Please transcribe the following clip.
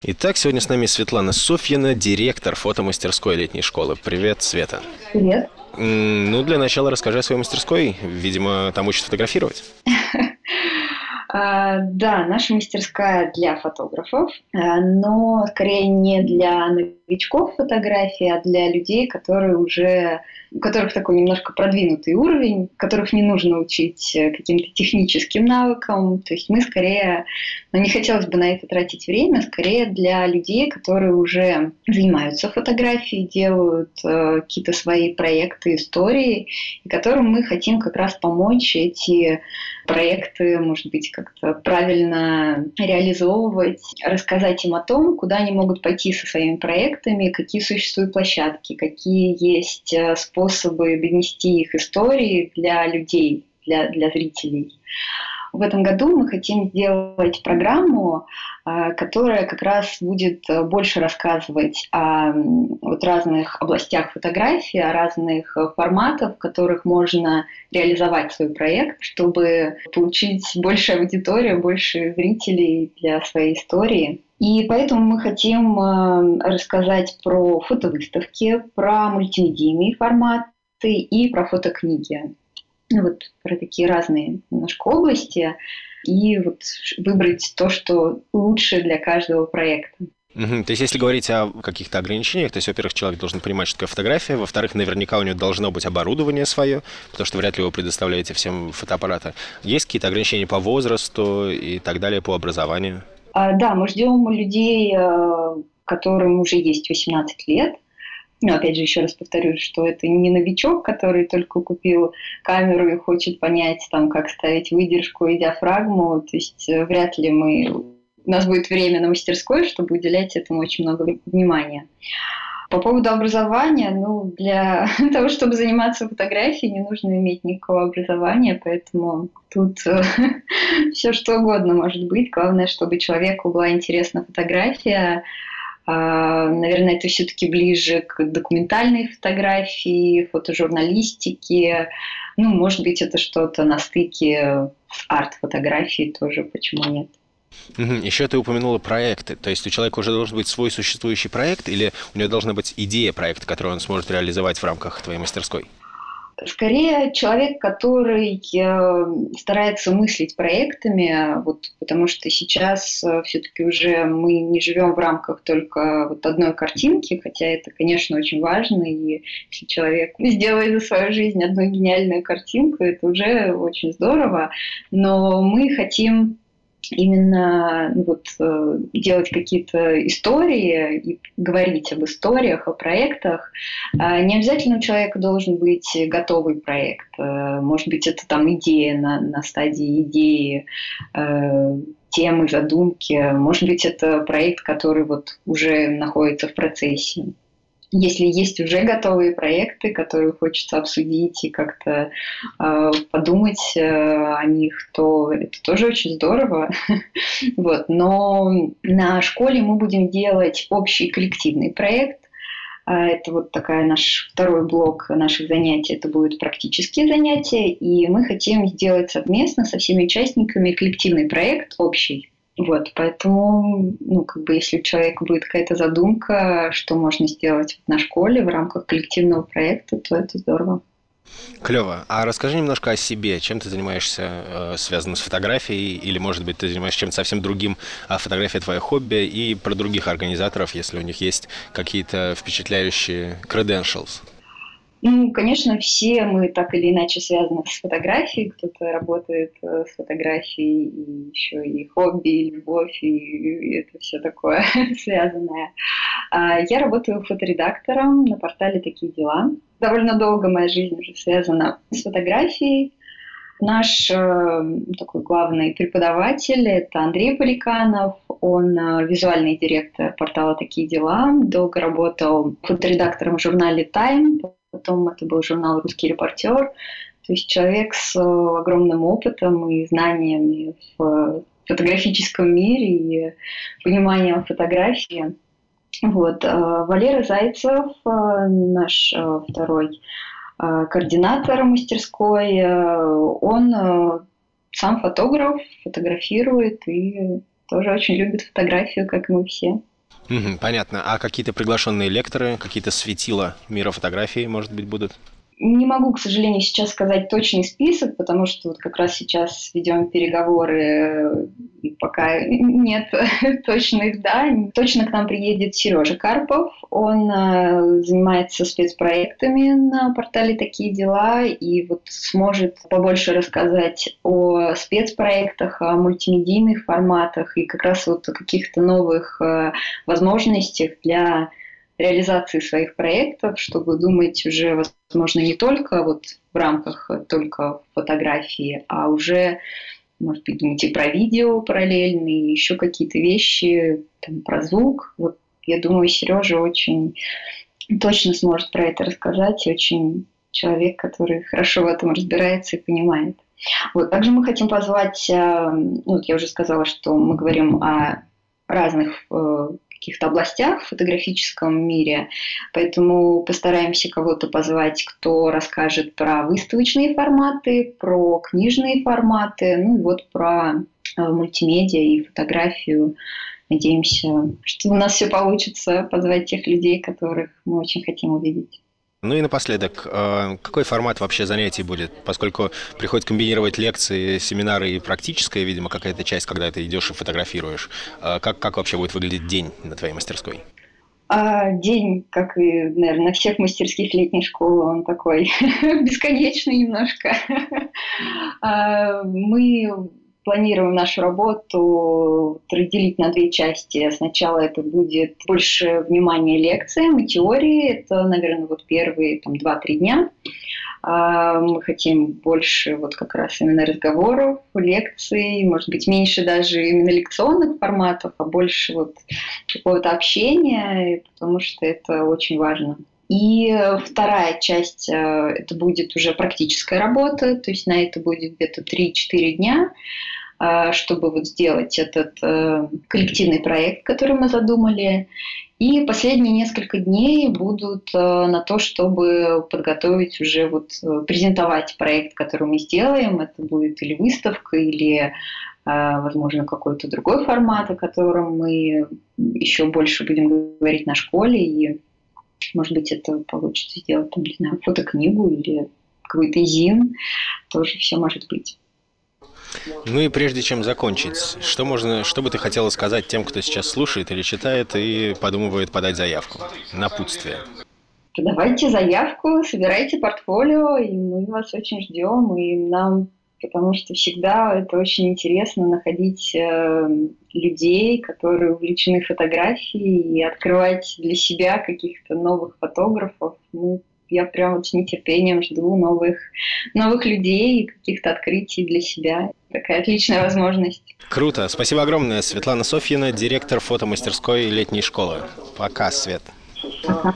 Итак, сегодня с нами Светлана Софьина, директор фотомастерской летней школы. Привет, Света. Привет. Ну, для начала расскажи о своей мастерской. Видимо, там учат фотографировать. А, да, наша мастерская для фотографов, а, но скорее не для новичков фотографии, а для людей, которые уже у которых такой немножко продвинутый уровень, которых не нужно учить э, каким-то техническим навыкам. То есть мы скорее, ну, не хотелось бы на это тратить время, скорее для людей, которые уже занимаются фотографией, делают э, какие-то свои проекты, истории, и которым мы хотим как раз помочь эти проекты, может быть, как-то правильно реализовывать, рассказать им о том, куда они могут пойти со своими проектами, какие существуют площадки, какие есть э, способы донести их истории для людей, для, для зрителей. В этом году мы хотим сделать программу, а, которая как раз будет больше рассказывать о вот разных областях фотографии, о разных форматах, в которых можно реализовать свой проект, чтобы получить больше аудиторию, больше зрителей для своей истории. И поэтому мы хотим э, рассказать про фотовыставки, про мультимедийные форматы и про фотокниги. Ну, вот про такие разные немножко области. И вот выбрать то, что лучше для каждого проекта. Угу. То есть, если говорить о каких-то ограничениях, то есть, во-первых, человек должен понимать, что такое фотография, во-вторых, наверняка у него должно быть оборудование свое, потому что вряд ли вы предоставляете всем фотоаппараты. Есть какие-то ограничения по возрасту и так далее, по образованию? А, да, мы ждем людей, э, которым уже есть 18 лет. Но опять же, еще раз повторюсь, что это не новичок, который только купил камеру и хочет понять, там, как ставить выдержку и диафрагму. То есть э, вряд ли мы... у нас будет время на мастерской, чтобы уделять этому очень много внимания. По поводу образования, ну, для того, чтобы заниматься фотографией, не нужно иметь никакого образования, поэтому тут э, все что угодно может быть. Главное, чтобы человеку была интересна фотография. А, наверное, это все-таки ближе к документальной фотографии, фотожурналистике. Ну, может быть, это что-то на стыке с арт-фотографией тоже, почему нет. Еще ты упомянула проекты. То есть у человека уже должен быть свой существующий проект или у него должна быть идея проекта, которую он сможет реализовать в рамках твоей мастерской? Скорее человек, который э, старается мыслить проектами, вот, потому что сейчас э, все-таки уже мы не живем в рамках только вот одной картинки, хотя это, конечно, очень важно, и если человек сделает за свою жизнь одну гениальную картинку, это уже очень здорово, но мы хотим именно ну, вот, э, делать какие-то истории и говорить об историях, о проектах. А не обязательно у человека должен быть готовый проект. Э, может быть, это там идея на, на стадии идеи, э, темы, задумки. Может быть, это проект, который вот уже находится в процессе. Если есть уже готовые проекты, которые хочется обсудить и как-то э, подумать э, о них, то это тоже очень здорово. вот. Но на школе мы будем делать общий коллективный проект. А, это вот такая наш второй блок наших занятий. Это будут практические занятия, и мы хотим сделать совместно со всеми участниками коллективный проект общий вот, поэтому, ну, как бы, если у человека будет какая-то задумка, что можно сделать на школе в рамках коллективного проекта, то это здорово. Клево. А расскажи немножко о себе. Чем ты занимаешься, э, связанным с фотографией, или, может быть, ты занимаешься чем-то совсем другим, а фотография твое хобби, и про других организаторов, если у них есть какие-то впечатляющие credentials. Ну, конечно, все мы так или иначе связаны с фотографией. Кто-то работает э, с фотографией, и еще и хобби, и любовь, и это все такое связанное. А, я работаю фоторедактором на портале «Такие дела». Довольно долго моя жизнь уже связана с фотографией. Наш э, такой главный преподаватель – это Андрей Поликанов. Он э, визуальный директор портала «Такие дела». Долго работал фоторедактором в журнале «Тайм», потом это был журнал «Русский репортер». То есть человек с э, огромным опытом и знаниями в фотографическом мире и пониманием фотографии. Вот. Э, Валера Зайцев, э, наш второй координатор мастерской, он сам фотограф, фотографирует и тоже очень любит фотографию, как мы все. Понятно. А какие-то приглашенные лекторы, какие-то светила мира фотографии, может быть, будут? Не могу, к сожалению, сейчас сказать точный список, потому что вот как раз сейчас ведем переговоры, пока нет точных, да. Точно к нам приедет Сережа Карпов. Он э, занимается спецпроектами на портале «Такие дела» и вот сможет побольше рассказать о спецпроектах, о мультимедийных форматах и как раз вот о каких-то новых э, возможностях для реализации своих проектов, чтобы думать уже, возможно, не только вот в рамках только фотографии, а уже, может быть, думать и про видео параллельно, и еще какие-то вещи, там, про звук. Вот я думаю, Сережа очень точно сможет про это рассказать, и очень человек, который хорошо в этом разбирается и понимает. Вот. Также мы хотим позвать, э, ну, я уже сказала, что мы говорим о разных э, каких-то областях в фотографическом мире, поэтому постараемся кого-то позвать, кто расскажет про выставочные форматы, про книжные форматы, ну и вот про э, мультимедиа и фотографию. Надеемся, что у нас все получится, позвать тех людей, которых мы очень хотим увидеть. Ну и напоследок, э, какой формат вообще занятий будет? Поскольку приходится комбинировать лекции, семинары и практическая, видимо, какая-то часть, когда ты идешь и фотографируешь. Э, как, как вообще будет выглядеть день на твоей мастерской? А день, как и, наверное, на всех мастерских летней школы, он такой бесконечный немножко. А, мы планируем нашу работу разделить на две части. Сначала это будет больше внимания лекциям и теории. Это, наверное, вот первые там, 2-3 дня. А, мы хотим больше вот как раз именно разговоров, лекций, может быть, меньше даже именно лекционных форматов, а больше вот какого-то общения, потому что это очень важно. И вторая часть, э, это будет уже практическая работа, то есть на это будет где-то 3-4 дня. А, чтобы вот сделать этот э, коллективный проект, который мы задумали. И последние несколько дней будут э, на то, чтобы подготовить уже вот э, презентовать проект, который мы сделаем. Это будет или выставка, или возможно, какой-то другой формат, о котором мы еще больше будем говорить на школе. И, может быть, это получится сделать, там, не знаю, фотокнигу или какой-то зин. Тоже все может быть. Ну и прежде чем закончить, что можно, что бы ты хотела сказать тем, кто сейчас слушает или читает и подумывает подать заявку? Напутствие. Давайте заявку, собирайте портфолио, и мы вас очень ждем, и нам, потому что всегда это очень интересно находить э, людей, которые увлечены фотографией, и открывать для себя каких-то новых фотографов. Мы я прям с нетерпением жду новых, новых людей и каких-то открытий для себя. Такая отличная возможность. Круто. Спасибо огромное. Светлана Софьина, директор фотомастерской летней школы. Пока, Свет.